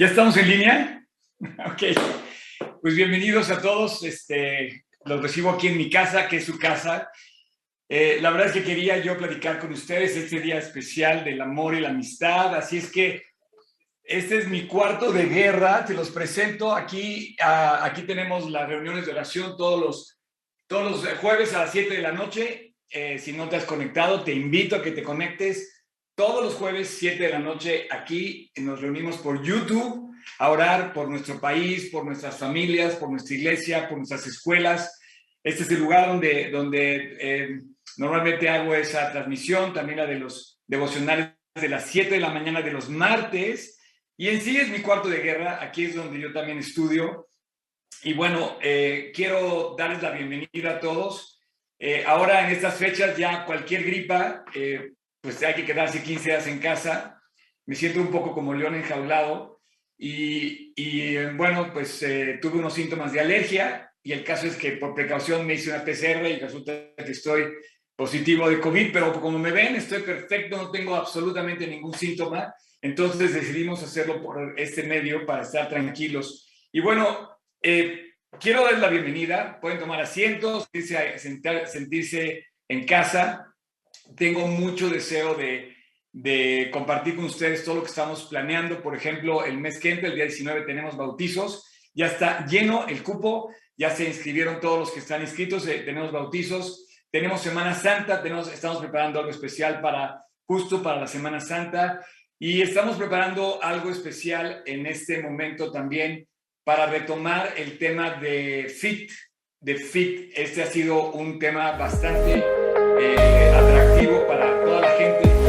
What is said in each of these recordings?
¿Ya estamos en línea? Ok. Pues bienvenidos a todos. Este, los recibo aquí en mi casa, que es su casa. Eh, la verdad es que quería yo platicar con ustedes este día especial del amor y la amistad. Así es que este es mi cuarto de guerra. Te los presento. Aquí, aquí tenemos las reuniones de oración todos los, todos los jueves a las 7 de la noche. Eh, si no te has conectado, te invito a que te conectes todos los jueves, 7 de la noche, aquí nos reunimos por YouTube a orar por nuestro país, por nuestras familias, por nuestra iglesia, por nuestras escuelas. Este es el lugar donde, donde eh, normalmente hago esa transmisión, también la de los devocionales de las 7 de la mañana de los martes. Y en sí es mi cuarto de guerra, aquí es donde yo también estudio. Y bueno, eh, quiero darles la bienvenida a todos. Eh, ahora en estas fechas ya cualquier gripa pues hay que quedarse 15 días en casa. Me siento un poco como león enjaulado y, y bueno, pues eh, tuve unos síntomas de alergia y el caso es que por precaución me hice una PCR y resulta que estoy positivo de COVID, pero como me ven, estoy perfecto, no tengo absolutamente ningún síntoma. Entonces decidimos hacerlo por este medio para estar tranquilos. Y bueno, eh, quiero dar la bienvenida. Pueden tomar asientos, sentirse, sentirse en casa tengo mucho deseo de, compartir con ustedes todo lo que estamos planeando. Por ejemplo, el mes que entra, el día 19, tenemos bautizos. Ya está lleno el cupo, ya se inscribieron todos los que están inscritos, eh, tenemos bautizos. Tenemos Semana Santa, tenemos, estamos preparando algo especial para justo para la Semana Santa y estamos preparando algo especial en este momento también para retomar el tema de FIT, de FIT. Este ha sido un tema bastante eh, atractivo para toda la gente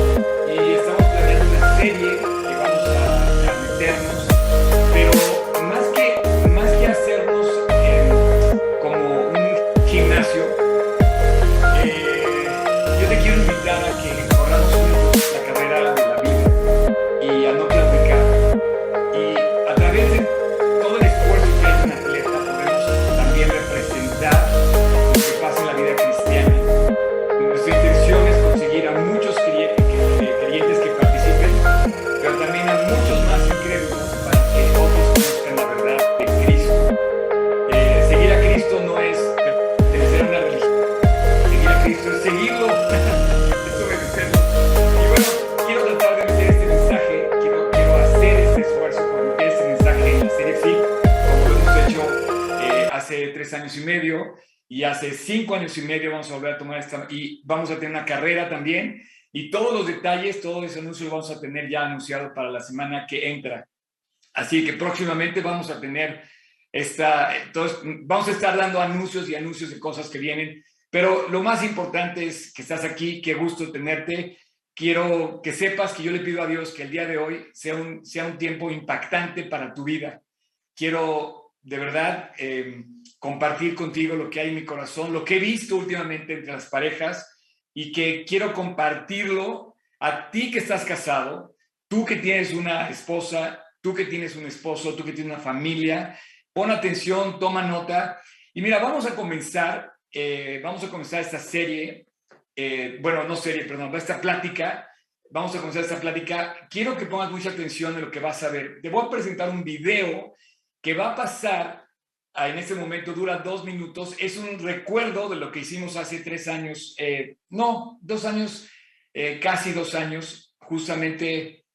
y hace cinco años y medio vamos a volver a tomar esta y vamos a tener una carrera también y todos los detalles, todo ese anuncio lo vamos a tener ya anunciado para la semana que entra. Así que próximamente vamos a tener esta, entonces vamos a estar dando anuncios y anuncios de cosas que vienen, pero lo más importante es que estás aquí, qué gusto tenerte. Quiero que sepas que yo le pido a Dios que el día de hoy sea un, sea un tiempo impactante para tu vida. Quiero de verdad... Eh, compartir contigo lo que hay en mi corazón, lo que he visto últimamente entre las parejas y que quiero compartirlo a ti que estás casado, tú que tienes una esposa, tú que tienes un esposo, tú que tienes una familia. Pon atención, toma nota. Y mira, vamos a comenzar, eh, vamos a comenzar esta serie, eh, bueno, no serie, perdón, esta plática. Vamos a comenzar esta plática. Quiero que pongas mucha atención en lo que vas a ver. Te voy a presentar un video que va a pasar Ah, en este momento dura dos minutos. Es un recuerdo de lo que hicimos hace tres años, eh, no, dos años, eh, casi dos años, justamente,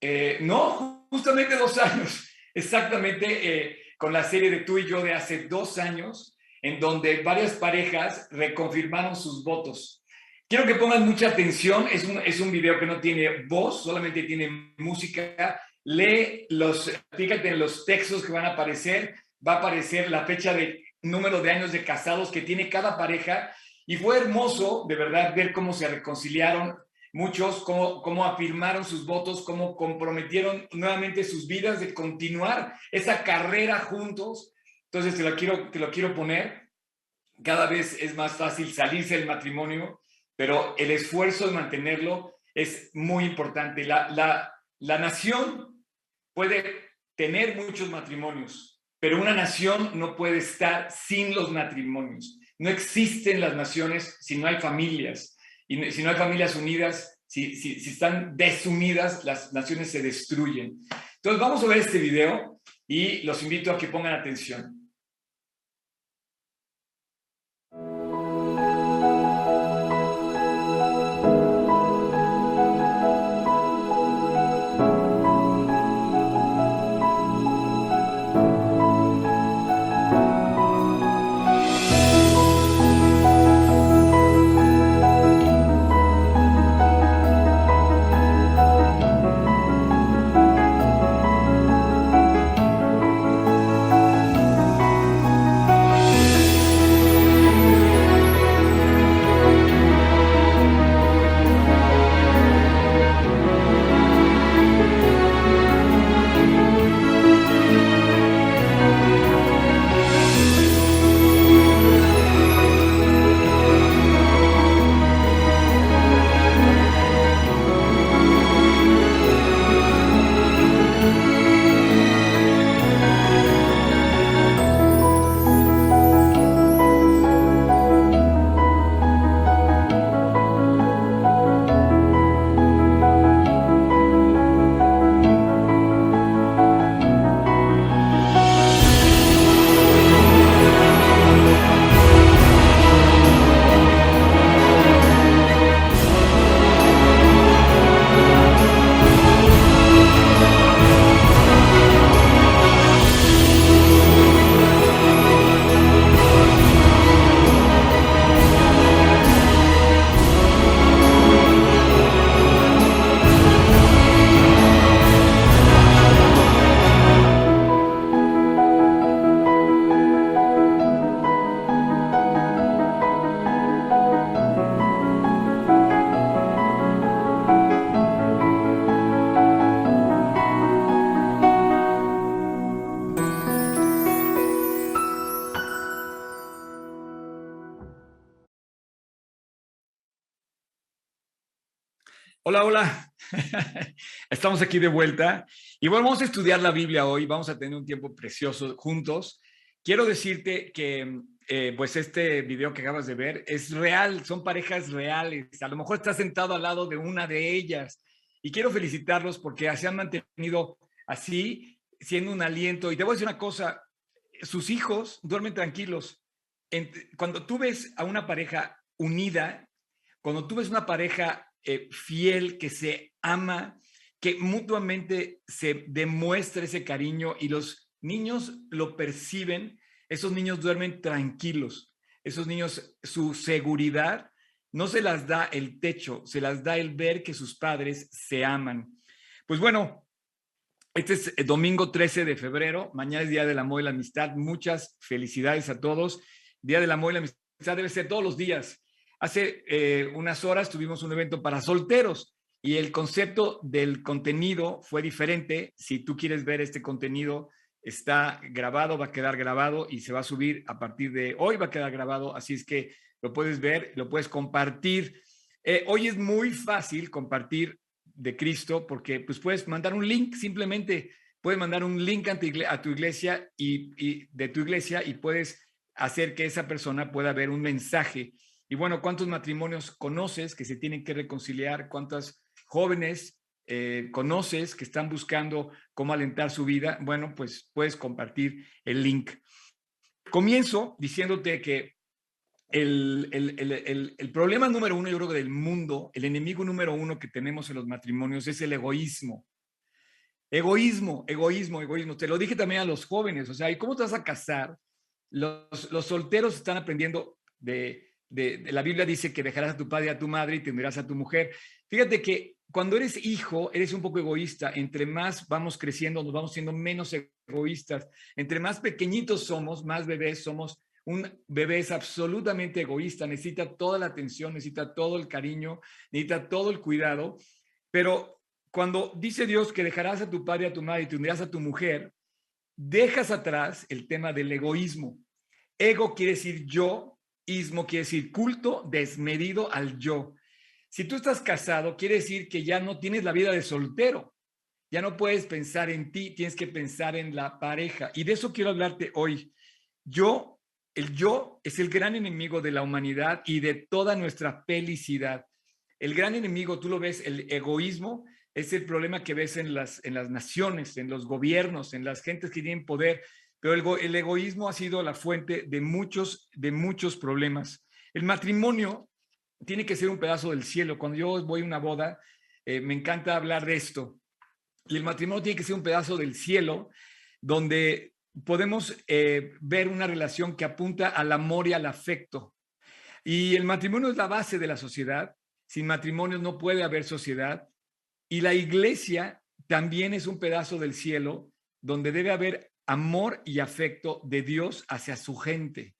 eh, no, justamente dos años, exactamente con la serie de tú y yo de hace dos años, en donde varias parejas reconfirmaron sus votos. Quiero que pongan mucha atención, es un, es un video que no tiene voz, solamente tiene música. Lee los, fíjate en los textos que van a aparecer, va a aparecer la fecha de número de años de casados que tiene cada pareja y fue hermoso de verdad ver cómo se reconciliaron muchos, cómo, cómo afirmaron sus votos, cómo comprometieron nuevamente sus vidas de continuar esa carrera juntos. Entonces te lo quiero, te lo quiero poner. Cada vez es más fácil salirse del matrimonio, pero el esfuerzo de mantenerlo es muy importante. La, la, la nación puede tener muchos matrimonios, pero una nación no puede estar sin los matrimonios. No existen las naciones si no hay familias. Y si no hay familias unidas, si, si, si están desunidas, las naciones se destruyen. Entonces vamos a ver este video y los invito a que pongan atención. Aquí de vuelta y bueno, vamos a estudiar la Biblia hoy. Vamos a tener un tiempo precioso juntos. Quiero decirte que eh, pues este video que acabas de ver es real, son parejas reales. A lo mejor estás sentado al lado de una de ellas y quiero felicitarlos porque se han mantenido así, siendo un aliento. Y te voy a decir una cosa, sus hijos duermen tranquilos. Cuando tú ves a una pareja unida, cuando tú ves una pareja eh, fiel, que se ama, que mutuamente se demuestra ese cariño y los niños lo perciben, esos niños duermen tranquilos, esos niños, su seguridad no se las da el techo, se las da el ver que sus padres se aman. Pues bueno, este es el domingo 13 de febrero, mañana es Día del Amor y la Amistad. Muchas felicidades a todos. Día del Amor y la Amistad debe ser todos los días. Hace eh, unas horas tuvimos un evento para solteros y el concepto del contenido fue diferente. Si tú quieres ver este contenido, está grabado, va a quedar grabado y se va a subir a partir de hoy, va a quedar grabado, así es que lo puedes ver, lo puedes compartir. Eh, hoy es muy fácil compartir de Cristo porque pues puedes mandar un link, simplemente puedes mandar un link a tu iglesia, y, y de tu iglesia y puedes hacer que esa persona pueda ver un mensaje y bueno, ¿cuántos matrimonios conoces que se tienen que reconciliar? ¿Cuántas jóvenes eh, conoces que están buscando cómo alentar su vida? Bueno, pues puedes compartir el link. Comienzo diciéndote que el, el, problema número uno, yo creo, del mundo, el enemigo número uno que tenemos en los matrimonios es el egoísmo. Egoísmo, egoísmo, egoísmo. Te lo dije también a los jóvenes, o sea, ¿y cómo te vas a casar? Los, los solteros están aprendiendo de, la Biblia dice que dejarás a tu padre y a tu madre y tendrás a tu mujer. Fíjate que cuando eres hijo, eres un poco egoísta. Entre más vamos creciendo, nos vamos siendo menos egoístas. Entre más pequeñitos somos, más bebés somos. Un bebé es absolutamente egoísta, necesita toda la atención, necesita todo el cariño, necesita todo el cuidado. Pero cuando dice Dios que dejarás a tu padre a tu madre y tendrás a tu mujer, dejas atrás el tema del egoísmo. Ego quiere decir yo, Ismo quiere decir culto desmedido al yo. Si tú estás casado, quiere decir que ya no tienes la vida de soltero. Ya no puedes pensar en ti, tienes que pensar en la pareja. Y de eso quiero hablarte hoy. Yo, el yo es el gran enemigo de la humanidad y de toda nuestra felicidad. El gran enemigo, tú lo ves, el egoísmo, es el problema que ves en las, en las naciones, en los gobiernos, en las gentes que tienen poder, pero el, el egoísmo ha sido la fuente de muchos, de muchos problemas. El matrimonio tiene que ser un pedazo del cielo. Cuando yo voy a una boda, eh, me encanta hablar de esto. Y el matrimonio tiene que ser un pedazo del cielo donde podemos eh, ver una relación que apunta al amor y al afecto. Y el matrimonio es la base de la sociedad. Sin matrimonio no puede haber sociedad. Y la iglesia también es un pedazo del cielo donde debe haber amor y afecto de Dios hacia su gente.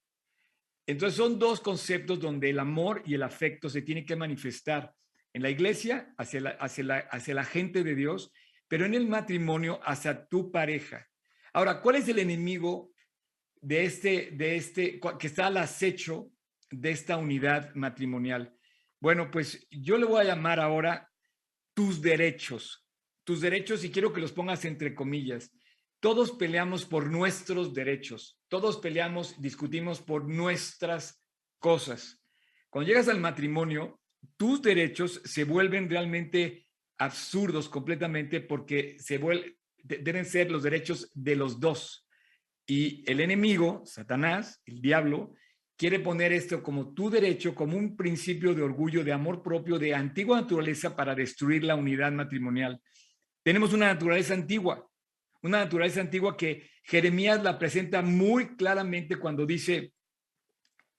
Entonces son dos conceptos donde el amor y el afecto se tienen que manifestar en la iglesia hacia la, hacia la, hacia la gente de Dios, pero en el matrimonio hacia tu pareja. Ahora, ¿cuál es el enemigo de este, de este, que está al acecho de esta unidad matrimonial? Bueno, pues yo le voy a llamar ahora tus derechos, tus derechos y quiero que los pongas entre comillas. Todos peleamos por nuestros derechos, todos peleamos, discutimos por nuestras cosas. Cuando llegas al matrimonio, tus derechos se vuelven realmente absurdos completamente porque se deben ser los derechos de los dos. Y el enemigo, Satanás, el diablo, quiere poner esto como tu derecho, como un principio de orgullo, de amor propio, de antigua naturaleza para destruir la unidad matrimonial. Tenemos una naturaleza antigua, una naturaleza antigua que Jeremías la presenta muy claramente cuando dice,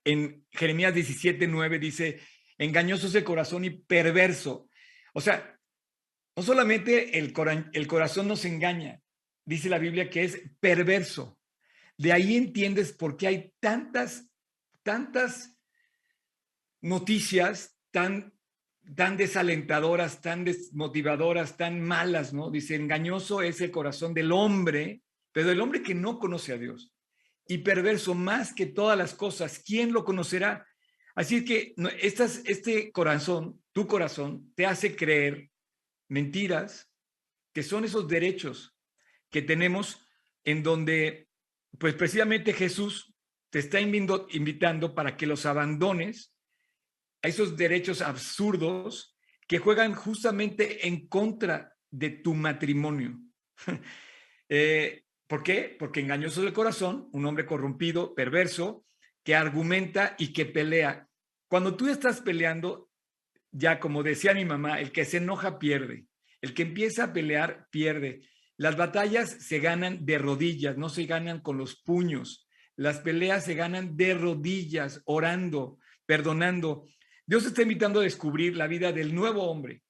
en Jeremías 17, 9, dice, engañoso es el corazón y perverso. O sea, no solamente el, el corazón nos engaña, dice la Biblia que es perverso. De ahí entiendes por qué hay tantas tantas noticias tan, tan desalentadoras, tan desmotivadoras, tan malas, ¿no? Dice, engañoso es el corazón del hombre, pero el hombre que no conoce a Dios. Y perverso más que todas las cosas, ¿quién lo conocerá? Así que estas, este corazón, tu corazón, te hace creer mentiras que son esos derechos que tenemos en donde, pues precisamente Jesús te está invitando para que los abandones a esos derechos absurdos que juegan justamente en contra de tu matrimonio. Eh, ¿Por qué? Porque engañoso del corazón, un hombre corrompido, perverso, que argumenta y que pelea. Cuando tú estás peleando, ya como decía mi mamá, el que se enoja pierde. El que empieza a pelear pierde. Las batallas se ganan de rodillas, no se ganan con los puños. Las peleas se ganan de rodillas, orando, perdonando. Dios está invitando a descubrir la vida del nuevo hombre.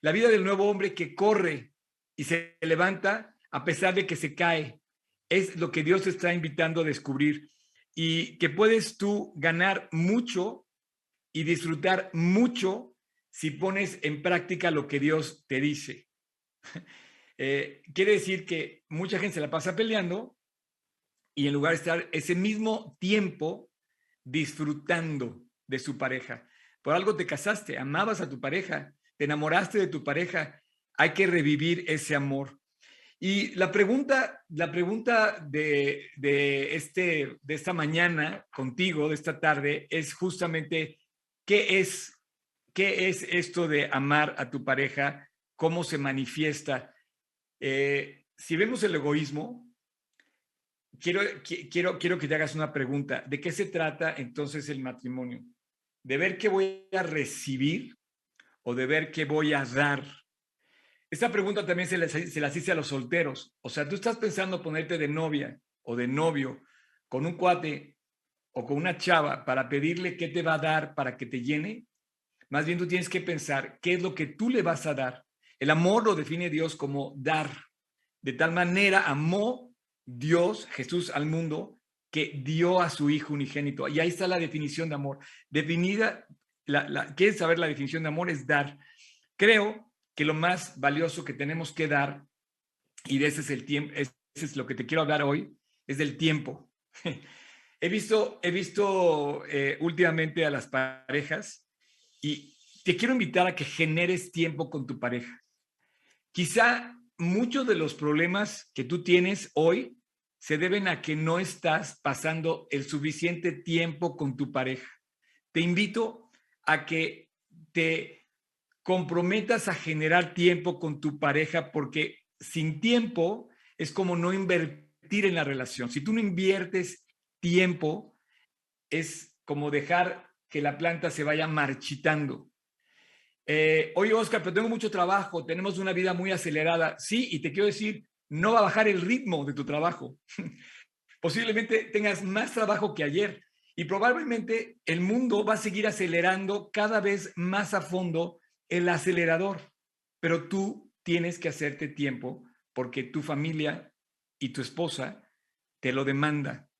La vida del nuevo hombre que corre y se levanta a pesar de que se cae. Es lo que Dios está invitando a descubrir y que puedes tú ganar mucho y disfrutar mucho si pones en práctica lo que Dios te dice. Eh, quiere decir que mucha gente se la pasa peleando y en lugar de estar ese mismo tiempo disfrutando de su pareja. Por algo te casaste, amabas a tu pareja, te enamoraste de tu pareja, hay que revivir ese amor. Y la pregunta, la pregunta de, de, este, de esta mañana contigo, de esta tarde, es justamente, ¿qué es, qué es esto de amar a tu pareja? ¿Cómo se manifiesta? Eh, si vemos el egoísmo, quiero, quiero, quiero que te hagas una pregunta. ¿De qué se trata entonces el matrimonio? ¿De ver qué voy a recibir o de ver qué voy a dar? Esta pregunta también se, las hice a los solteros. O sea, tú estás pensando ponerte de novia o de novio con un cuate o con una chava para pedirle qué te va a dar para que te llene. Más bien tú tienes que pensar qué es lo que tú le vas a dar. El amor lo define Dios como dar. De tal manera amó Dios, Jesús al mundo, que dio a su Hijo unigénito. Y ahí está la definición de amor. Definida, la, ¿quieres saber la definición de amor? Es dar. Creo que lo más valioso que tenemos que dar, y de ese es el tiempo, ese es lo que te quiero hablar hoy, es del tiempo. he visto, he visto eh, últimamente a las parejas y te quiero invitar a que generes tiempo con tu pareja. Quizá muchos de los problemas que tú tienes hoy se deben a que no estás pasando el suficiente tiempo con tu pareja. Te invito a que te comprometas a generar tiempo con tu pareja porque sin tiempo es como no invertir en la relación. Si tú no inviertes tiempo, es como dejar que la planta se vaya marchitando. Eh, oye, Oscar, pero tengo mucho trabajo, tenemos una vida muy acelerada. Sí, y te quiero decir, no va a bajar el ritmo de tu trabajo. Posiblemente tengas más trabajo que ayer y probablemente el mundo va a seguir acelerando cada vez más a fondo el acelerador, pero tú tienes que hacerte tiempo porque tu familia y tu esposa te lo demanda.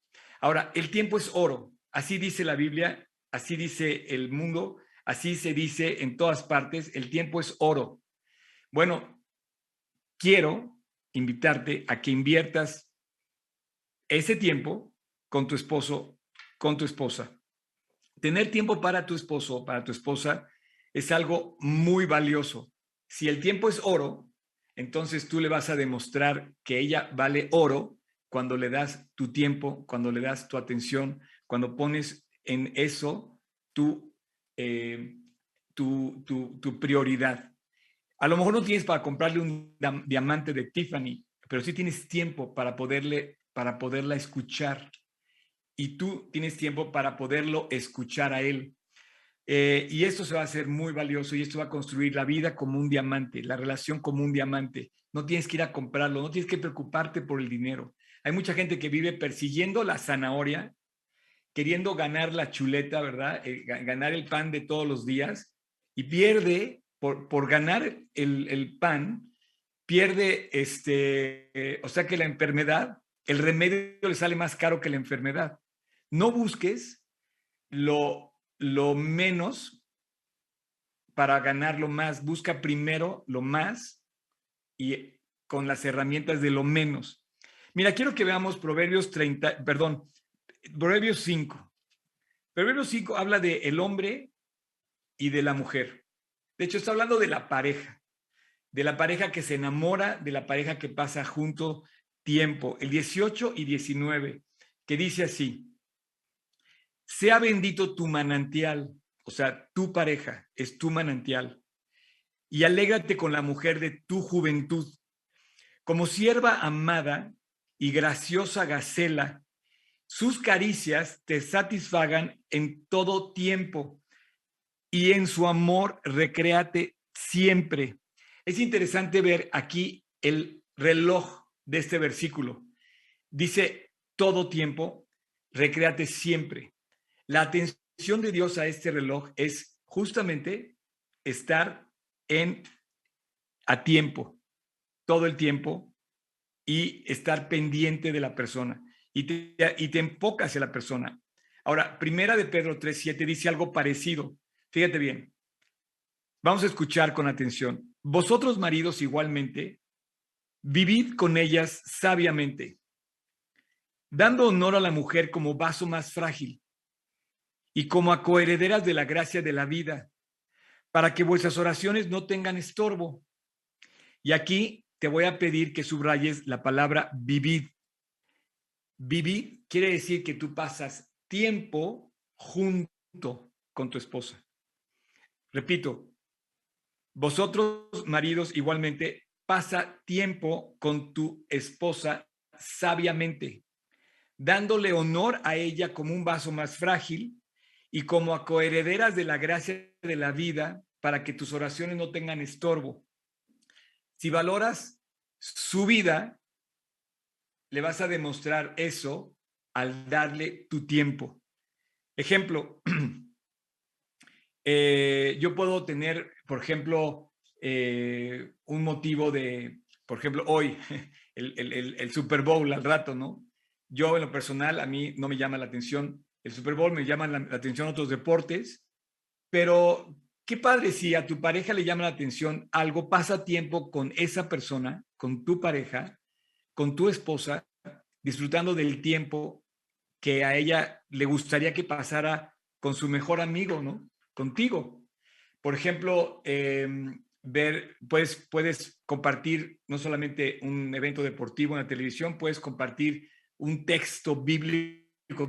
Ahora, el tiempo es oro, así dice la Biblia, así dice el mundo, así se dice en todas partes, el tiempo es oro. Bueno, quiero invitarte a que inviertas ese tiempo con tu esposo, con tu esposa. Tener tiempo para tu esposo, para tu esposa, es algo muy valioso. Si el tiempo es oro, entonces tú le vas a demostrar que ella vale oro cuando le das tu tiempo, cuando le das tu atención, cuando pones en eso tu, eh, tu, tu, prioridad. A lo mejor no tienes para comprarle un diamante de Tiffany, pero sí tienes tiempo para, poderle, para poderla escuchar. Y tú tienes tiempo para poderlo escuchar a él. Eh, y esto se va a hacer muy valioso y esto va a construir la vida como un diamante, la relación como un diamante. No tienes que ir a comprarlo, no tienes que preocuparte por el dinero. Hay mucha gente que vive persiguiendo la zanahoria, queriendo ganar la chuleta, ¿verdad? Eh, ganar el pan de todos los días y pierde, por, por ganar el, el, pan, pierde, este, eh, o sea que la enfermedad, el remedio le sale más caro que la enfermedad. No busques lo lo menos para ganar lo más. Busca primero lo más y con las herramientas de lo menos. Mira, quiero que veamos Proverbios 30, perdón, Proverbios 5. Proverbios 5 habla de el hombre y de la mujer. De hecho, está hablando de la pareja, de la pareja que se enamora, de la pareja que pasa junto tiempo. El 18 y 19, que dice así, sea bendito tu manantial, o sea, tu pareja es tu manantial. Y alégrate con la mujer de tu juventud. Como sierva amada y graciosa gacela, sus caricias te satisfagan en todo tiempo y en su amor recréate siempre. Es interesante ver aquí el reloj de este versículo. Dice todo tiempo, recréate siempre. La atención de Dios a este reloj es justamente estar en a tiempo, todo el tiempo, y estar pendiente de la persona. Y te, y te enfocas hacia la persona. Ahora, primera de Pedro 3.7 dice algo parecido. Fíjate bien. Vamos a escuchar con atención. Vosotros, maridos, igualmente, vivid con ellas sabiamente, dando honor a la mujer como vaso más frágil y como a coherederas de la gracia de la vida, para que vuestras oraciones no tengan estorbo. Y aquí te voy a pedir que subrayes la palabra vivir. Vivir quiere decir que tú pasas tiempo junto con tu esposa. Repito, vosotros, maridos, igualmente, pasa tiempo con tu esposa sabiamente, dándole honor a ella como un vaso más frágil y como a coherederas de la gracia de la vida para que tus oraciones no tengan estorbo. Si valoras su vida, le vas a demostrar eso al darle tu tiempo. Ejemplo, eh, yo puedo tener, por ejemplo, eh, un motivo de, por ejemplo, hoy, el, Super Bowl al rato, ¿no? Yo en lo personal, a mí no me llama la atención el Super Bowl, me llaman la, atención otros deportes, pero qué padre si a tu pareja le llama la atención algo, pasa tiempo con esa persona, con tu pareja, con tu esposa, disfrutando del tiempo que a ella le gustaría que pasara con su mejor amigo, ¿no? Contigo. Por ejemplo, em, ver, pues, puedes compartir no solamente un evento deportivo en la televisión, puedes compartir un texto bíblico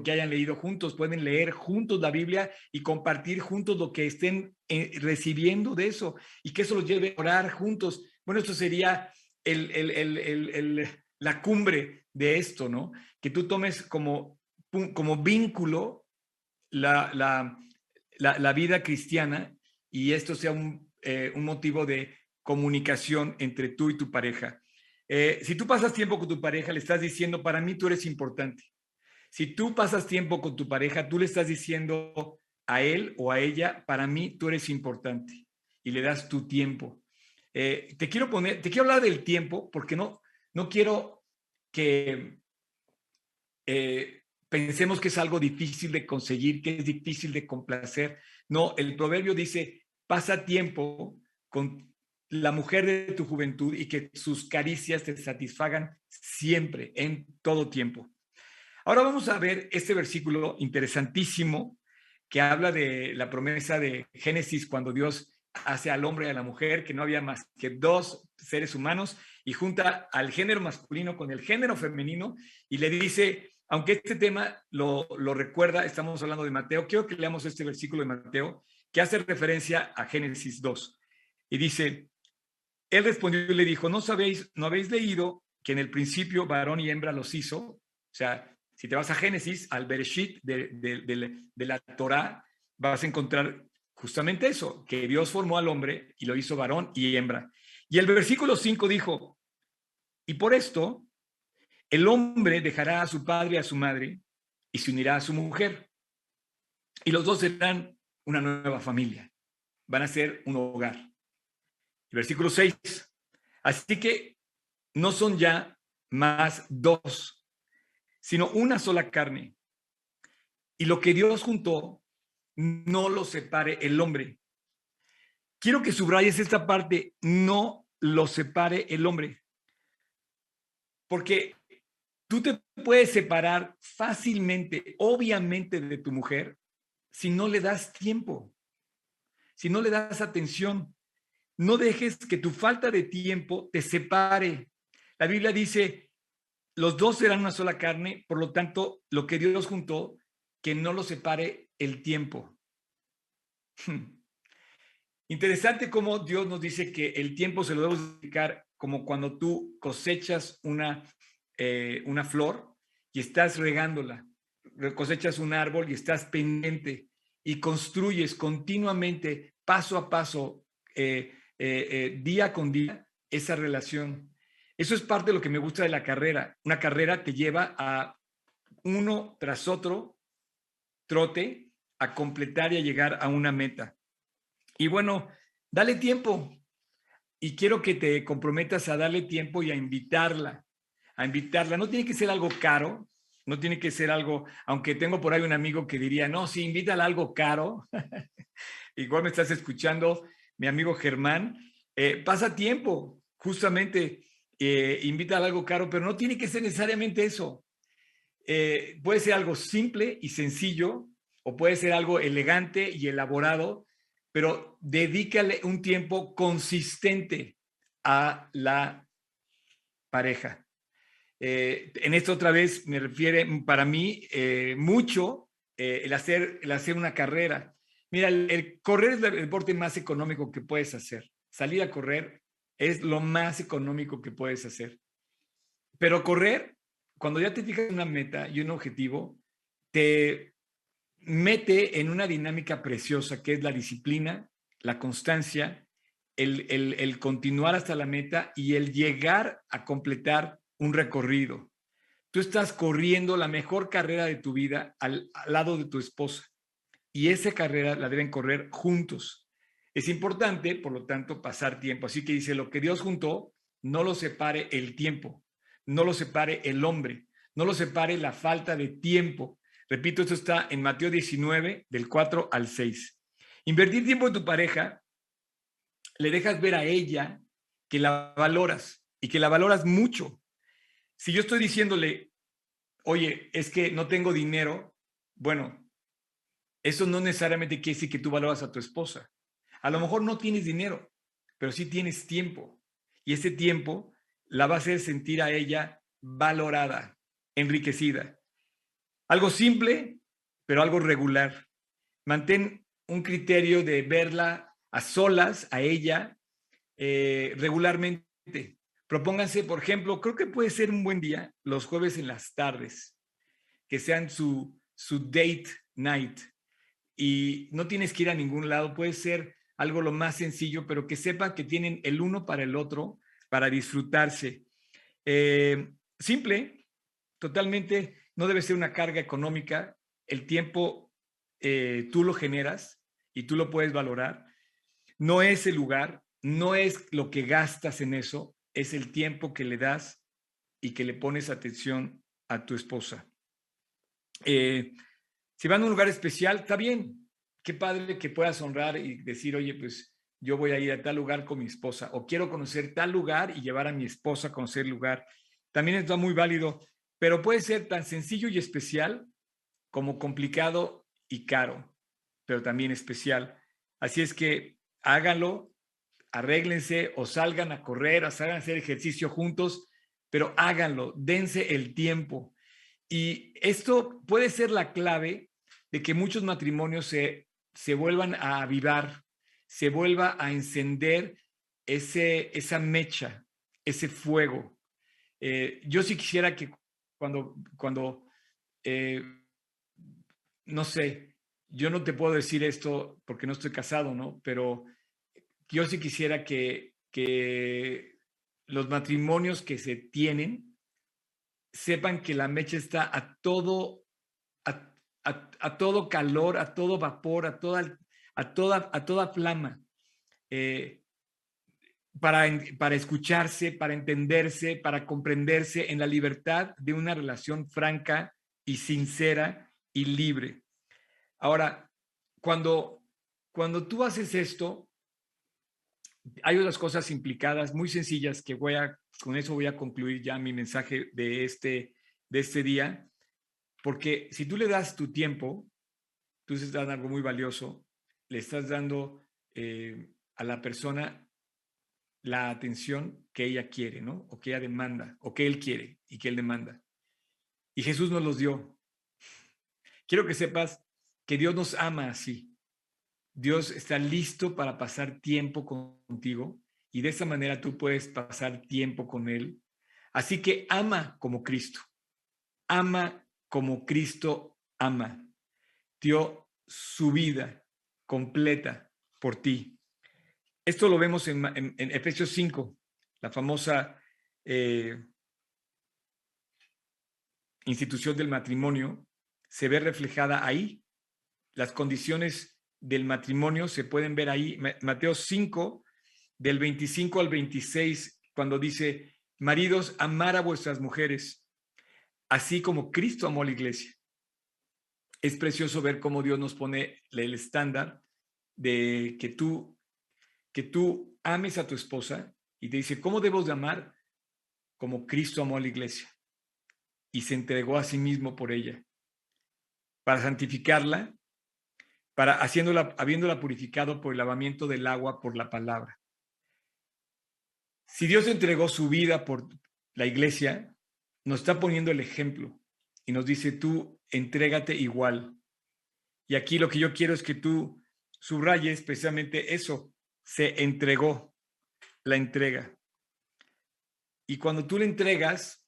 que hayan leído juntos, pueden leer juntos la Biblia y compartir juntos lo que estén eh, recibiendo de eso y que eso los lleve a orar juntos. Bueno, esto sería el, la cumbre de esto, ¿no? Que tú tomes como, como vínculo la, la, la, vida cristiana y esto sea un, eh, un, motivo de comunicación entre tú y tu pareja. Eh, si tú pasas tiempo con tu pareja, le estás diciendo, para mí tú eres importante. Si tú pasas tiempo con tu pareja, tú le estás diciendo a él o a ella, para mí tú eres importante y le das tu tiempo. Eh, te quiero poner, te quiero hablar del tiempo porque no, no quiero que eh, pensemos que es algo difícil de conseguir, que es difícil de complacer. No, el proverbio dice, pasa tiempo con la mujer de tu juventud y que sus caricias te satisfagan siempre, en todo tiempo. Ahora vamos a ver este versículo interesantísimo que habla de la promesa de Génesis cuando Dios hace al hombre y a la mujer, que no había más que dos seres humanos, y junta al género masculino con el género femenino y le dice, aunque este tema lo, recuerda, estamos hablando de Mateo, quiero que leamos este versículo de Mateo que hace referencia a Génesis 2. Y dice, él respondió y le dijo, no sabéis, no habéis leído que en el principio varón y hembra los hizo. O sea, si te vas a Génesis, al Bereshit de, de, de la Torah, vas a encontrar justamente eso, que Dios formó al hombre y lo hizo varón y hembra. Y el versículo 5 dijo, y por esto el hombre dejará a su padre y a su madre y se unirá a su mujer. Y los dos serán una nueva familia. Van a ser un hogar. Versículo 6. Así que no son ya más dos, sino una sola carne. Y lo que Dios juntó, no lo separe el hombre. Quiero que subrayes esta parte, no lo separe el hombre. Porque tú te puedes separar fácilmente, obviamente, de tu mujer si no le das tiempo, si no le das atención. No dejes que tu falta de tiempo te separe. La Biblia dice, los dos serán una sola carne, por lo tanto, lo que Dios juntó, que no lo separe el tiempo. Interesante cómo Dios nos dice que el tiempo se lo debemos dedicar como cuando tú cosechas una, eh, una flor y estás regándola, cosechas un árbol y estás pendiente y construyes continuamente, paso a paso, eh, eh, día con día, esa relación. Eso es parte de lo que me gusta de la carrera. Una carrera te lleva a uno tras otro trote a completar y a llegar a una meta. Y bueno, dale tiempo. Y quiero que te comprometas a darle tiempo y a invitarla, a invitarla. No tiene que ser algo caro, no tiene que ser algo, aunque tengo por ahí un amigo que diría, no, si invítala algo caro. Igual me estás escuchando, mi amigo Germán, eh, pasa tiempo, justamente, eh, invítala algo caro, pero no tiene que ser necesariamente eso. Eh, puede ser algo simple y sencillo, o puede ser algo elegante y elaborado, pero dedícale un tiempo consistente a la pareja. Eh, en esto otra vez me refiere para mí eh, mucho eh, el, hacer, el hacer una carrera. Mira, el, correr es el deporte más económico que puedes hacer. Salir a correr es lo más económico que puedes hacer. Pero correr, cuando ya te fijas una meta y un objetivo, te mete en una dinámica preciosa que es la disciplina, la constancia, el, continuar hasta la meta y el llegar a completar un recorrido. Tú estás corriendo la mejor carrera de tu vida al, lado de tu esposa y esa carrera la deben correr juntos. Es importante, por lo tanto, pasar tiempo. Así que dice, lo que Dios juntó, no lo separe el tiempo, no lo separe el hombre, no lo separe la falta de tiempo, Repito, esto está en Mateo 19, del 4 al 6. Invertir tiempo en tu pareja, le dejas ver a ella que la valoras y que la valoras mucho. Si yo estoy diciéndole, oye, es que no tengo dinero, bueno, eso no necesariamente quiere decir que tú valoras a tu esposa. A lo mejor no tienes dinero, pero sí tienes tiempo. Y ese tiempo la va a hacer sentir a ella valorada, enriquecida. Algo simple, pero algo regular. Mantén un criterio de verla a solas, a ella, eh, regularmente. Propónganse, por ejemplo, creo que puede ser un buen día los jueves en las tardes, que sean su, su date night. Y no tienes que ir a ningún lado, puede ser algo lo más sencillo, pero que sepa que tienen el uno para el otro, para disfrutarse. Eh, simple, totalmente, no debe ser una carga económica. El tiempo eh, tú lo generas y tú lo puedes valorar. No es el lugar, no es lo que gastas en eso, es el tiempo que le das y que le pones atención a tu esposa. Eh, si van a un lugar especial, está bien. Qué padre que puedas honrar y decir, oye, pues yo voy a ir a tal lugar con mi esposa o quiero conocer tal lugar y llevar a mi esposa a conocer el lugar. También está muy válido, pero puede ser tan sencillo y especial como complicado y caro, pero también especial. Así es que háganlo, arréglense o salgan a correr, o salgan a hacer ejercicio juntos, pero háganlo, dense el tiempo. Y esto puede ser la clave de que muchos matrimonios se, se vuelvan a avivar, se vuelva a encender ese, esa mecha, ese fuego. Eh, yo sí quisiera que cuando, cuando eh, no sé, yo no te puedo decir esto porque no estoy casado, ¿no? Pero yo sí quisiera que, que los matrimonios que se tienen sepan que la mecha está a todo, a, todo calor, a todo vapor, a toda, a toda, a toda flama. Eh, para, para escucharse, para entenderse, para comprenderse en la libertad de una relación franca y sincera y libre. Ahora, cuando, cuando tú haces esto, hay otras cosas implicadas muy sencillas que voy a, con eso voy a concluir ya mi mensaje de este, de este día, porque si tú le das tu tiempo, tú estás dando algo muy valioso, le estás dando eh, a la persona la atención que ella quiere, ¿no? O que ella demanda, o que él quiere y que él demanda. Y Jesús nos los dio. Quiero que sepas que Dios nos ama así. Dios está listo para pasar tiempo contigo y de esa manera tú puedes pasar tiempo con Él. Así que ama como Cristo. Ama como Cristo ama. Dio su vida completa por ti. Esto lo vemos en, Efesios 5, la famosa eh, institución del matrimonio, se ve reflejada ahí. Las condiciones del matrimonio se pueden ver ahí, Mateo 5, del 25 al 26, cuando dice, maridos, amar a vuestras mujeres, así como Cristo amó a la iglesia. Es precioso ver cómo Dios nos pone el estándar de que tú, que tú ames a tu esposa y te dice, ¿cómo debes de amar? Como Cristo amó a la iglesia y se entregó a sí mismo por ella, para santificarla para haciéndola, habiéndola purificado por el lavamiento del agua por la palabra. Si Dios entregó su vida por la iglesia, nos está poniendo el ejemplo y nos dice, tú entrégate igual. Y aquí lo que yo quiero es que tú subrayes precisamente eso, se entregó, la entrega. Y cuando tú le entregas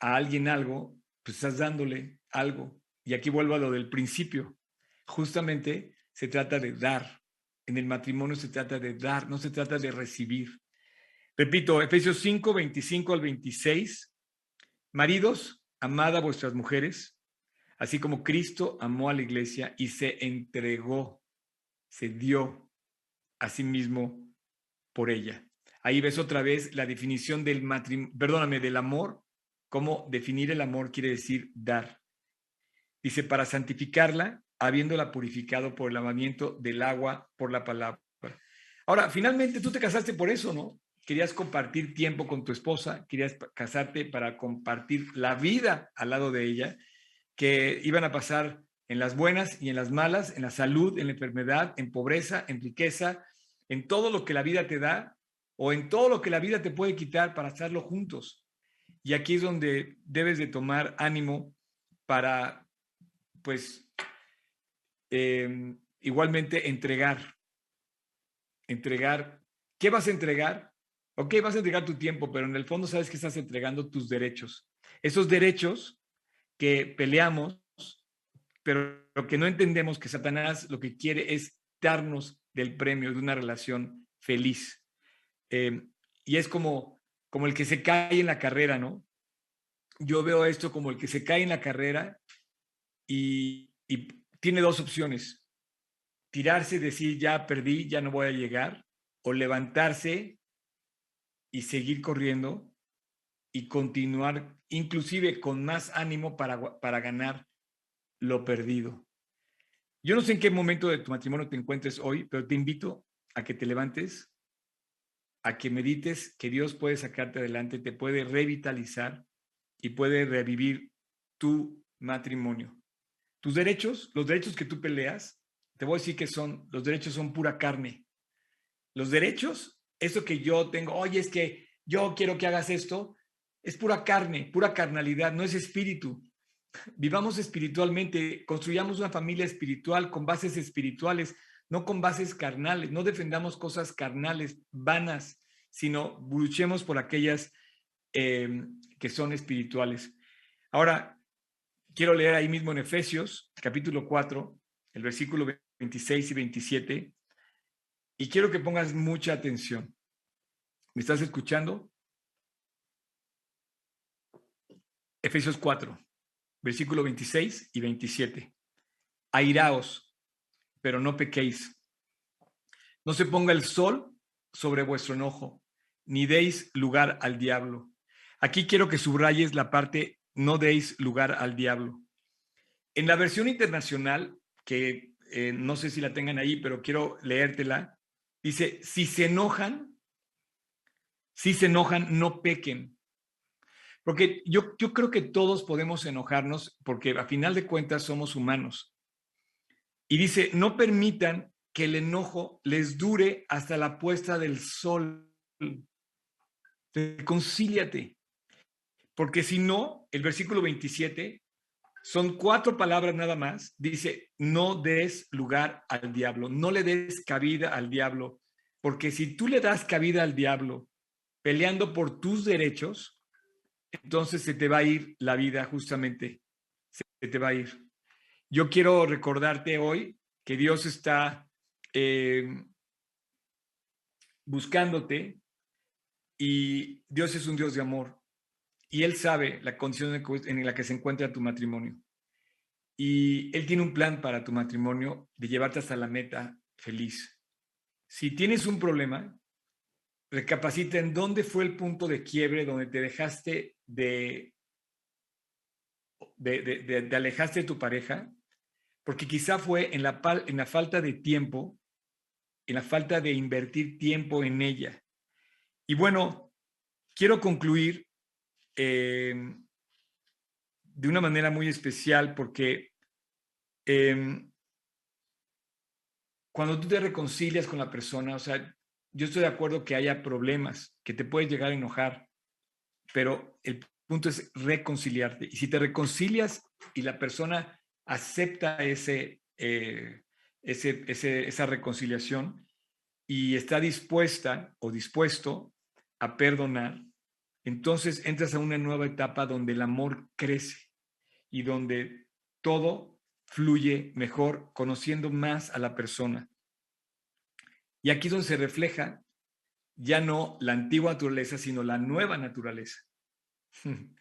a alguien algo, pues estás dándole algo. Y aquí vuelvo a lo del principio justamente se trata de dar. En el matrimonio se trata de dar, no se trata de recibir. Repito, Efesios 5, 25 al 26. Maridos, amad a vuestras mujeres, así como Cristo amó a la iglesia y se entregó, se dio a sí mismo por ella. Ahí ves otra vez la definición del matrimonio, perdóname, del amor, cómo definir el amor quiere decir dar. Dice, para santificarla, habiéndola purificado por el lavamiento del agua por la palabra. Ahora, finalmente tú te casaste por eso, ¿no? Querías compartir tiempo con tu esposa, querías casarte para compartir la vida al lado de ella, que iban a pasar en las buenas y en las malas, en la salud, en la enfermedad, en pobreza, en riqueza, en todo lo que la vida te da o en todo lo que la vida te puede quitar para hacerlo juntos. Y aquí es donde debes de tomar ánimo para pues, em, igualmente entregar. Entregar. ¿Qué vas a entregar? Ok, vas a entregar tu tiempo, pero en el fondo sabes que estás entregando tus derechos. Esos derechos que peleamos, pero que no entendemos que Satanás lo que quiere es darnos del premio de una relación feliz. Em, y es como, como el que se cae en la carrera, ¿no? Yo veo esto como el que se cae en la carrera y, y tiene dos opciones. Tirarse y decir, ya perdí, ya no voy a llegar, o levantarse y seguir corriendo y continuar inclusive con más ánimo para, para ganar lo perdido. Yo no sé en qué momento de tu matrimonio te encuentres hoy, pero te invito a que te levantes, a que medites que Dios puede sacarte adelante, te puede revitalizar y puede revivir tu matrimonio. Tus derechos, los derechos que tú peleas, te voy a decir que son, los derechos son pura carne. Los derechos, eso que yo tengo, oye, es que yo quiero que hagas esto, es pura carne, pura carnalidad, no es espíritu. Vivamos espiritualmente, construyamos una familia espiritual con bases espirituales, no con bases carnales, no defendamos cosas carnales, vanas, sino luchemos por aquellas em, que son espirituales. Ahora, quiero leer ahí mismo en Efesios, capítulo 4, el versículo 26 y 27, y quiero que pongas mucha atención. ¿Me estás escuchando? Efesios 4, versículo 26 y 27. Airaos, pero no pequéis. No se ponga el sol sobre vuestro enojo, ni deis lugar al diablo. Aquí quiero que subrayes la parte no deis lugar al diablo. En la versión internacional, que eh, no sé si la tengan ahí, pero quiero leértela, dice, si se enojan, si se enojan, no pequen. Porque yo, yo creo que todos podemos enojarnos porque a final de cuentas somos humanos. Y dice, no permitan que el enojo les dure hasta la puesta del sol. Reconcíliate. Porque si no, el versículo 27 son cuatro palabras nada más. Dice, no des lugar al diablo, no le des cabida al diablo. Porque si tú le das cabida al diablo peleando por tus derechos, entonces se te va a ir la vida justamente, se te va a ir. Yo quiero recordarte hoy que Dios está eh, buscándote y Dios es un Dios de amor y Él sabe la condición en la que se encuentra tu matrimonio. Y Él tiene un plan para tu matrimonio de llevarte hasta la meta feliz. Si tienes un problema, recapacita en dónde fue el punto de quiebre donde te dejaste de, de, de, alejaste de tu pareja, porque quizá fue en la, en la falta de tiempo, en la falta de invertir tiempo en ella. Y bueno, quiero concluir de una manera muy especial porque em, cuando tú te reconcilias con la persona, o sea, yo estoy de acuerdo que haya problemas, que te puedes llegar a enojar, pero el punto es reconciliarte. Y si te reconcilias y la persona acepta ese, eh, ese, esa reconciliación y está dispuesta o dispuesto a perdonar, entonces entras a una nueva etapa donde el amor crece y donde todo fluye mejor, conociendo más a la persona. Y aquí es donde se refleja ya no la antigua naturaleza, sino la nueva naturaleza.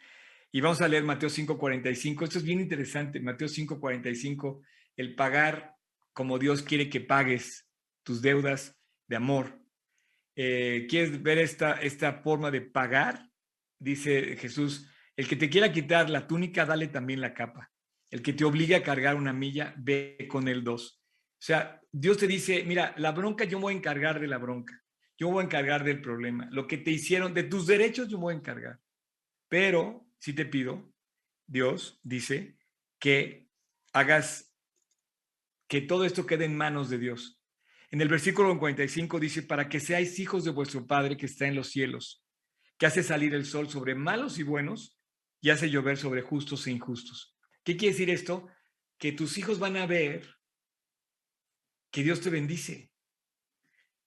Y vamos a leer Mateo 5:45. Esto es bien interesante. Mateo 5:45, el pagar como Dios quiere que pagues tus deudas de amor. Eh, ¿Quieres ver esta, esta forma de pagar? Dice Jesús, el que te quiera quitar la túnica, dale también la capa. El que te obligue a cargar una milla, ve con él dos. O sea, Dios te dice, mira, la bronca yo me voy a encargar de la bronca. Yo me voy a encargar del problema. Lo que te hicieron, de tus derechos, yo me voy a encargar. Pero si te pido, Dios dice que hagas que todo esto quede en manos de Dios. En el versículo 45 dice, para que seáis hijos de vuestro Padre que está en los cielos, que hace salir el sol sobre malos y buenos y hace llover sobre justos e injustos. ¿Qué quiere decir esto? que tus hijos van a ver que Dios te bendice,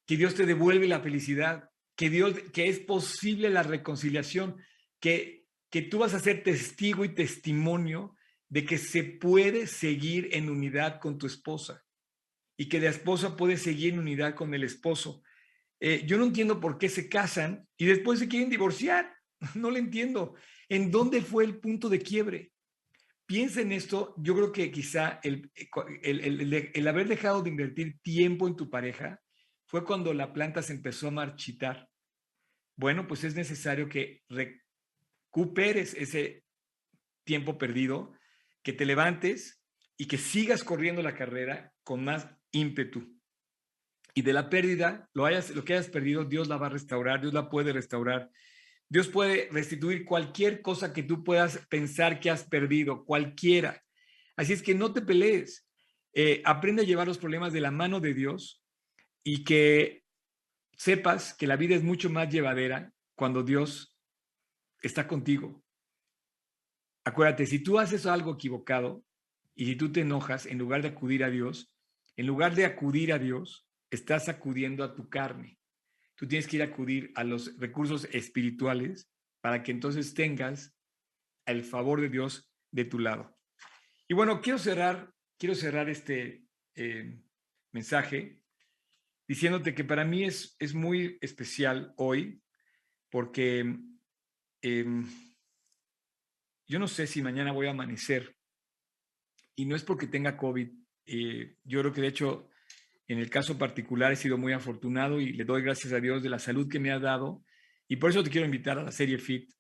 que Dios te devuelve la felicidad, que Dios, que es posible la reconciliación, que, que tú vas a ser testigo y testimonio de que se puede seguir en unidad con tu esposa y que la esposa puede seguir en unidad con el esposo. Eh, yo no entiendo por qué se casan y después se quieren divorciar. No lo entiendo. ¿En dónde fue el punto de quiebre? Piensa en esto. Yo creo que quizá el, el, haber dejado de invertir tiempo en tu pareja fue cuando la planta se empezó a marchitar. Bueno, pues es necesario que recuperes ese tiempo perdido, que te levantes y que sigas corriendo la carrera con más ímpetu. Y de la pérdida, lo, hayas, lo que hayas perdido, Dios la va a restaurar, Dios la puede restaurar. Dios puede restituir cualquier cosa que tú puedas pensar que has perdido, cualquiera. Así es que no te pelees. Eh, aprende a llevar los problemas de la mano de Dios y que sepas que la vida es mucho más llevadera cuando Dios está contigo. Acuérdate, si tú haces algo equivocado y si tú te enojas, en lugar de acudir a Dios, en lugar de acudir a Dios, estás acudiendo a tu carne. Tú tienes que ir a acudir a los recursos espirituales para que entonces tengas el favor de Dios de tu lado. Y bueno, quiero cerrar, quiero cerrar este eh, mensaje diciéndote que para mí es, es muy especial hoy porque em, yo no sé si mañana voy a amanecer y no es porque tenga COVID. Eh, yo creo que de hecho en el caso particular he sido muy afortunado y le doy gracias a Dios de la salud que me ha dado. Y por eso te quiero invitar a la serie Fit.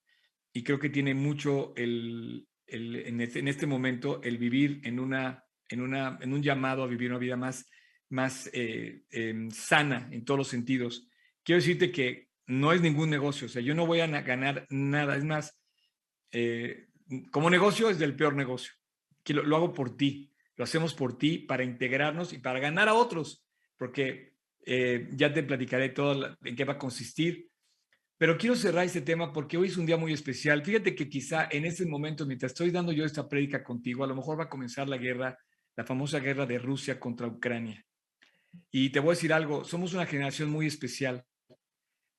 Y creo que tiene mucho el, en, este, en, este, momento el vivir en, una, en, una, en un llamado a vivir una vida más, más eh, em, sana en todos los sentidos. Quiero decirte que no es ningún negocio. O sea, yo no voy a ganar nada. Es más, eh, como negocio es del peor negocio. Que lo hago por ti lo hacemos por ti para integrarnos y para ganar a otros, porque eh, ya te platicaré todo en qué va a consistir. Pero quiero cerrar este tema porque hoy es un día muy especial. Fíjate que quizá en este momento, mientras estoy dando yo esta prédica contigo, a lo mejor va a comenzar la guerra, la famosa guerra de Rusia contra Ucrania. Y te voy a decir algo, somos una generación muy especial.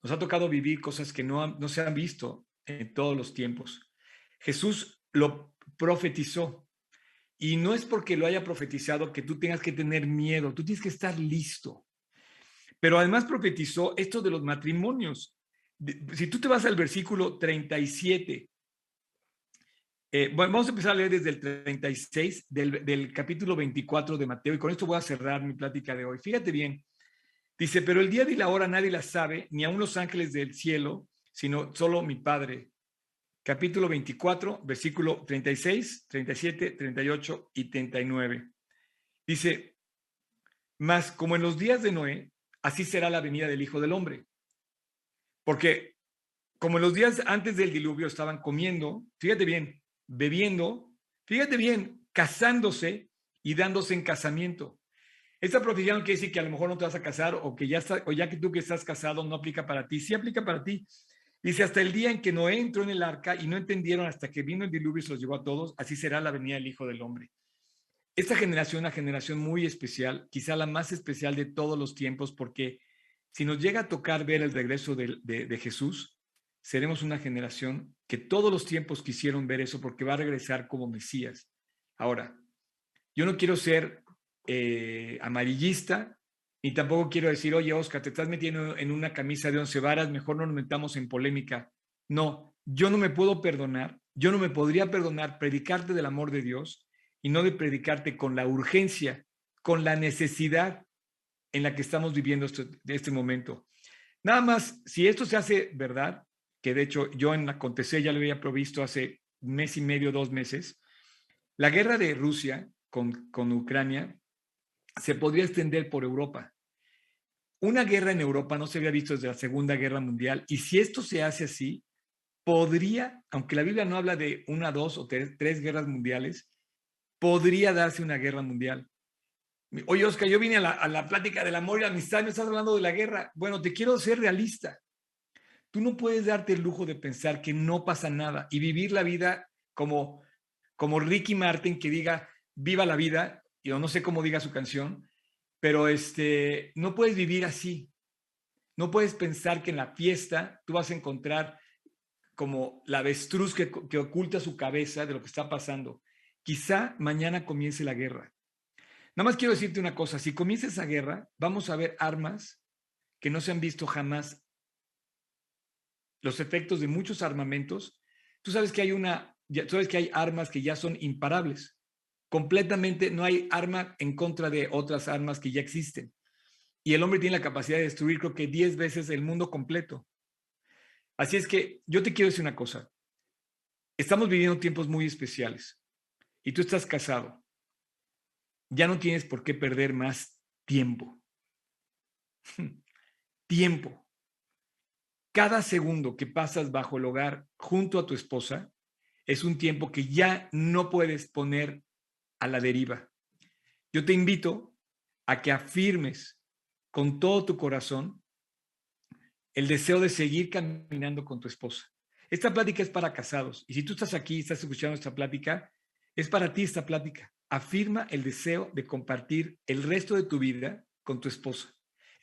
Nos ha tocado vivir cosas que no, no se han visto en todos los tiempos. Jesús lo profetizó. Y no es porque lo haya profetizado que tú tengas que tener miedo, tú tienes que estar listo. Pero además profetizó esto de los matrimonios. Si tú te vas al versículo 37, eh, bueno, vamos a empezar a leer desde el 36 del, capítulo 24 de Mateo y con esto voy a cerrar mi plática de hoy. Fíjate bien, dice, pero el día y la hora nadie la sabe, ni aun los ángeles del cielo, sino solo mi Padre capítulo 24, versículo 36, 37, 38 y 39. Dice, mas como en los días de Noé, así será la venida del Hijo del Hombre. Porque como en los días antes del diluvio estaban comiendo, fíjate bien, bebiendo, fíjate bien, casándose y dándose en casamiento. Esta profecía no quiere decir que a lo mejor no te vas a casar o que ya o ya que tú que estás casado no aplica para ti. Sí aplica para ti, Dice, hasta el día en que Noé entró en el arca y no entendieron hasta que vino el diluvio y se los llevó a todos, así será la venida del Hijo del Hombre. Esta generación, una generación muy especial, quizá la más especial de todos los tiempos, porque si nos llega a tocar ver el regreso de, de Jesús, seremos una generación que todos los tiempos quisieron ver eso porque va a regresar como Mesías. Ahora, yo no quiero ser eh, amarillista y tampoco quiero decir, oye, Oscar, te estás metiendo en una camisa de once varas, mejor no nos metamos en polémica. No, yo no me puedo perdonar, yo no me podría perdonar predicarte del amor de Dios y no de predicarte con la urgencia, con la necesidad en la que estamos viviendo este, este momento. Nada más, si esto se hace verdad, que de hecho yo en la Contesé ya lo había provisto hace mes y medio, dos meses, la guerra de Rusia con, con Ucrania se podría extender por Europa. Una guerra en Europa no se había visto desde la Segunda Guerra Mundial y si esto se hace así, podría, aunque la Biblia no habla de una, dos o tres, guerras mundiales, podría darse una guerra mundial. Oye, Oscar, yo vine a la, plática del amor y la amistad, me estás hablando de la guerra. Bueno, te quiero ser realista. Tú no puedes darte el lujo de pensar que no pasa nada y vivir la vida como, como Ricky Martin que diga, viva la vida, yo no sé cómo diga su canción, pero este, no puedes vivir así. No puedes pensar que en la fiesta tú vas a encontrar como la avestruz que, que oculta su cabeza de lo que está pasando. Quizá mañana comience la guerra. Nada más quiero decirte una cosa, si comienza esa guerra, vamos a ver armas que no se han visto jamás. Los efectos de muchos armamentos. Tú sabes que hay una, ya, sabes que hay armas que ya son imparables. Completamente no hay arma en contra de otras armas que ya existen. Y el hombre tiene la capacidad de destruir, creo que 10 veces el mundo completo. Así es que yo te quiero decir una cosa. Estamos viviendo tiempos muy especiales y tú estás casado ya no tienes por qué perder más tiempo. tiempo. Cada segundo que pasas bajo el hogar junto a tu esposa es un tiempo que ya no puedes poner a la deriva. Yo te invito a que afirmes con todo tu corazón el deseo de seguir caminando con tu esposa. Esta plática es para casados y si tú estás aquí, estás escuchando esta plática, es para ti esta plática afirma el deseo de compartir el resto de tu vida con tu esposa,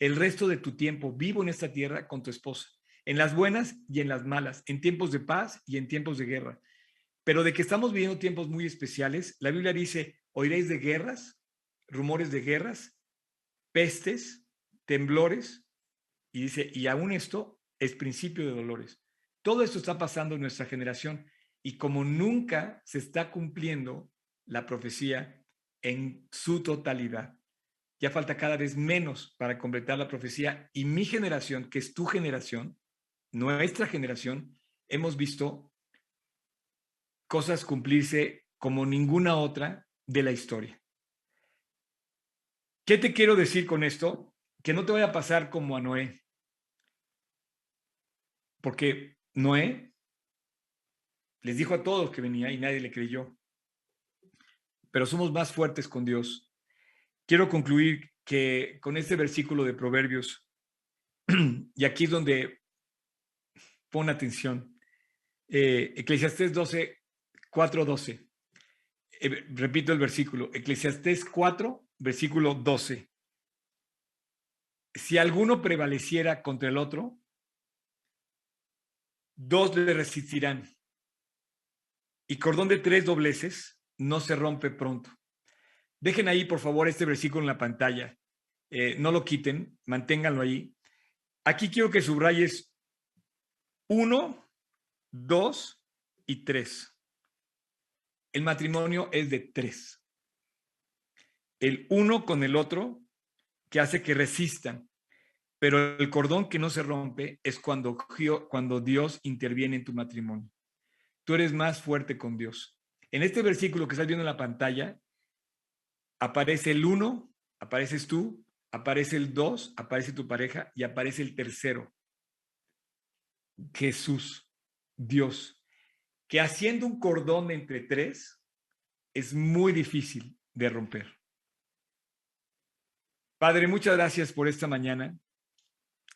el resto de tu tiempo vivo en esta tierra con tu esposa, en las buenas y en las malas, en tiempos de paz y en tiempos de guerra. Pero de que estamos viviendo tiempos muy especiales, la Biblia dice, oiréis de guerras, rumores de guerras, pestes, temblores, y dice, y aún esto es principio de dolores. Todo esto está pasando en nuestra generación y como nunca se está cumpliendo la profecía en su totalidad. Ya falta cada vez menos para completar la profecía y mi generación, que es tu generación, nuestra generación, hemos visto cosas cumplirse como ninguna otra de la historia. ¿Qué te quiero decir con esto? Que no te vaya a pasar como a Noé. Porque Noé les dijo a todos que venía y nadie le creyó pero somos más fuertes con Dios. Quiero concluir que con este versículo de Proverbios, y aquí es donde pon atención, eh, Eclesiastés 12, 4, 12. repito el versículo, Eclesiastés 4, versículo 12. Si alguno prevaleciera contra el otro, dos le resistirán. Y cordón de tres dobleces no se rompe pronto. Dejen ahí, por favor, este versículo en la pantalla. Eh, no lo quiten, manténganlo ahí. Aquí quiero que subrayes uno, dos y tres. El matrimonio es de tres. El uno con el otro que hace que resistan. Pero el cordón que no se rompe es cuando, Dios interviene en tu matrimonio. Tú eres más fuerte con Dios. En este versículo que estás viendo en la pantalla, aparece el uno, apareces tú, aparece el dos, aparece tu pareja y aparece el tercero. Jesús, Dios, que haciendo un cordón entre tres es muy difícil de romper. Padre, muchas gracias por esta mañana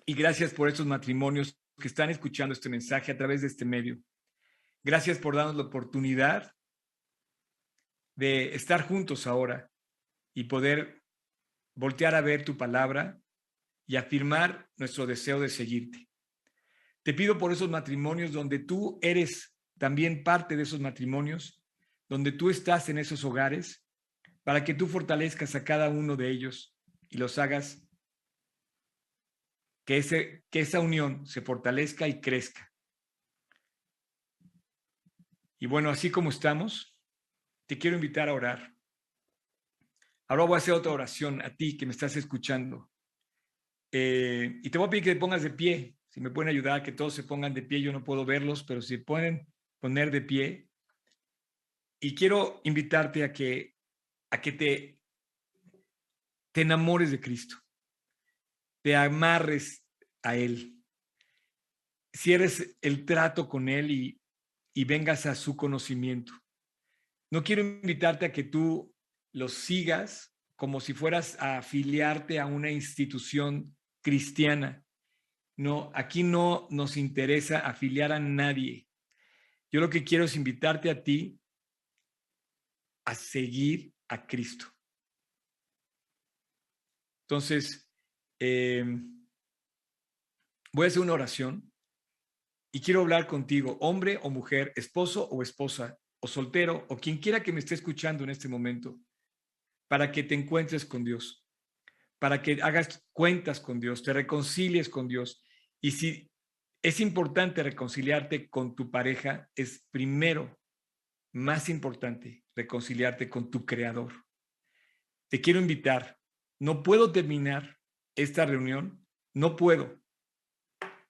y gracias por estos matrimonios que están escuchando este mensaje a través de este medio. Gracias por darnos la oportunidad de estar juntos ahora y poder voltear a ver tu palabra y afirmar nuestro deseo de seguirte. Te pido por esos matrimonios donde tú eres también parte de esos matrimonios, donde tú estás en esos hogares, para que tú fortalezcas a cada uno de ellos y los hagas que, ese, que esa unión se fortalezca y crezca. Y bueno, así como estamos, te quiero invitar a orar. Ahora voy a hacer otra oración a ti que me estás escuchando. Eh, y te voy a pedir que te pongas de pie. Si me pueden ayudar, que todos se pongan de pie. Yo no puedo verlos, pero si pueden poner de pie. Y quiero invitarte a que, a que te, te enamores de Cristo. Te amarres a Él. Cierres el trato con Él y, y vengas a su conocimiento. No quiero invitarte a que tú los sigas como si fueras a afiliarte a una institución cristiana. No, aquí no nos interesa afiliar a nadie. Yo lo que quiero es invitarte a ti a seguir a Cristo. Entonces, em, voy a hacer una oración y quiero hablar contigo, hombre o mujer, esposo o esposa, o soltero, o quien quiera que me esté escuchando en este momento, para que te encuentres con Dios, para que hagas cuentas con Dios, te reconcilies con Dios. Y si es importante reconciliarte con tu pareja, es primero, más importante, reconciliarte con tu creador. Te quiero invitar, no puedo terminar esta reunión, no puedo,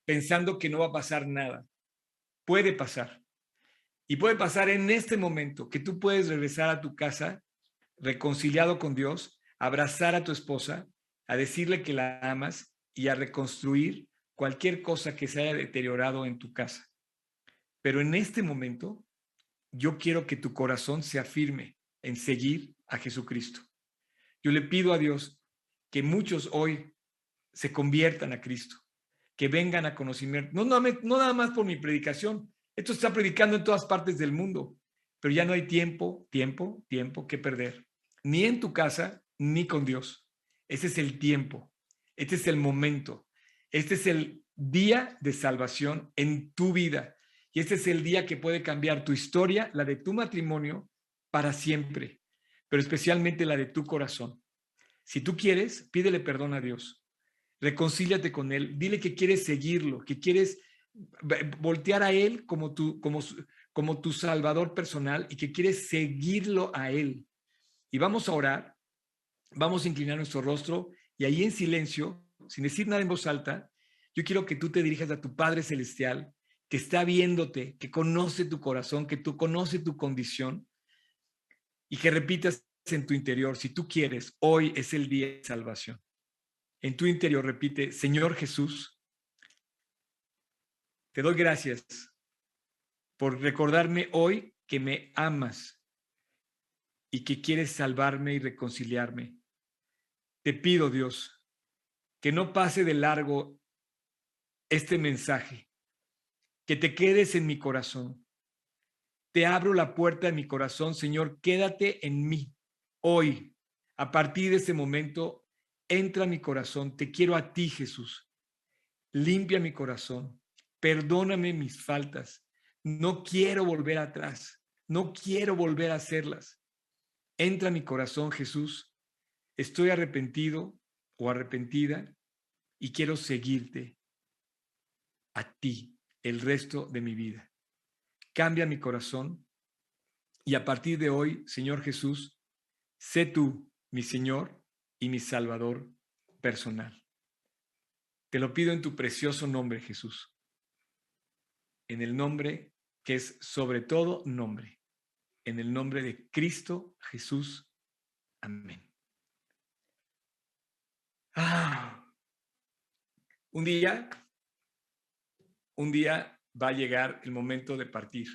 pensando que no va a pasar nada. Puede pasar. Y puede pasar en este momento que tú puedes regresar a tu casa reconciliado con Dios, abrazar a tu esposa, a decirle que la amas y a reconstruir cualquier cosa que se haya deteriorado en tu casa. Pero en este momento, yo quiero que tu corazón se afirme en seguir a Jesucristo. Yo le pido a Dios que muchos hoy se conviertan a Cristo, que vengan a conocimiento, no, nada más por mi predicación, esto está predicando en todas partes del mundo, pero ya no hay tiempo, tiempo, tiempo que perder, ni en tu casa, ni con Dios. Ese es el tiempo, este es el momento, este es el día de salvación en tu vida. Y este es el día que puede cambiar tu historia, la de tu matrimonio, para siempre, pero especialmente la de tu corazón. Si tú quieres, pídele perdón a Dios. Reconcíliate con Él. Dile que quieres seguirlo, que quieres voltear a Él como tu, como, como tu Salvador personal y que quieres seguirlo a Él. Y vamos a orar, vamos a inclinar nuestro rostro y ahí en silencio, sin decir nada en voz alta, yo quiero que tú te dirijas a tu Padre Celestial, que está viéndote, que conoce tu corazón, que tú conoce tu condición y que repitas en tu interior, si tú quieres, hoy es el día de salvación. En tu interior repite, Señor Jesús, te doy gracias por recordarme hoy que me amas y que quieres salvarme y reconciliarme. Te pido, Dios, que no pase de largo este mensaje, que te quedes en mi corazón. Te abro la puerta de mi corazón, Señor, quédate en mí hoy. A partir de este momento, entra a mi corazón. Te quiero a ti, Jesús. Limpia mi corazón perdóname mis faltas. No quiero volver atrás. No quiero volver a hacerlas. Entra en mi corazón, Jesús. Estoy arrepentido o arrepentida y quiero seguirte a ti el resto de mi vida. Cambia mi corazón y a partir de hoy, Señor Jesús, sé tú mi Señor y mi Salvador personal. Te lo pido en tu precioso nombre, Jesús en el nombre que es sobre todo nombre, en el nombre de Cristo Jesús. Amén. Ah. Un día, un día va a llegar el momento de partir.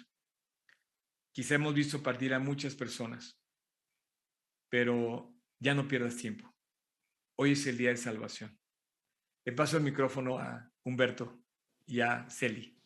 Quizá hemos visto partir a muchas personas, pero ya no pierdas tiempo. Hoy es el día de salvación. Le paso el micrófono a Humberto y a Celi.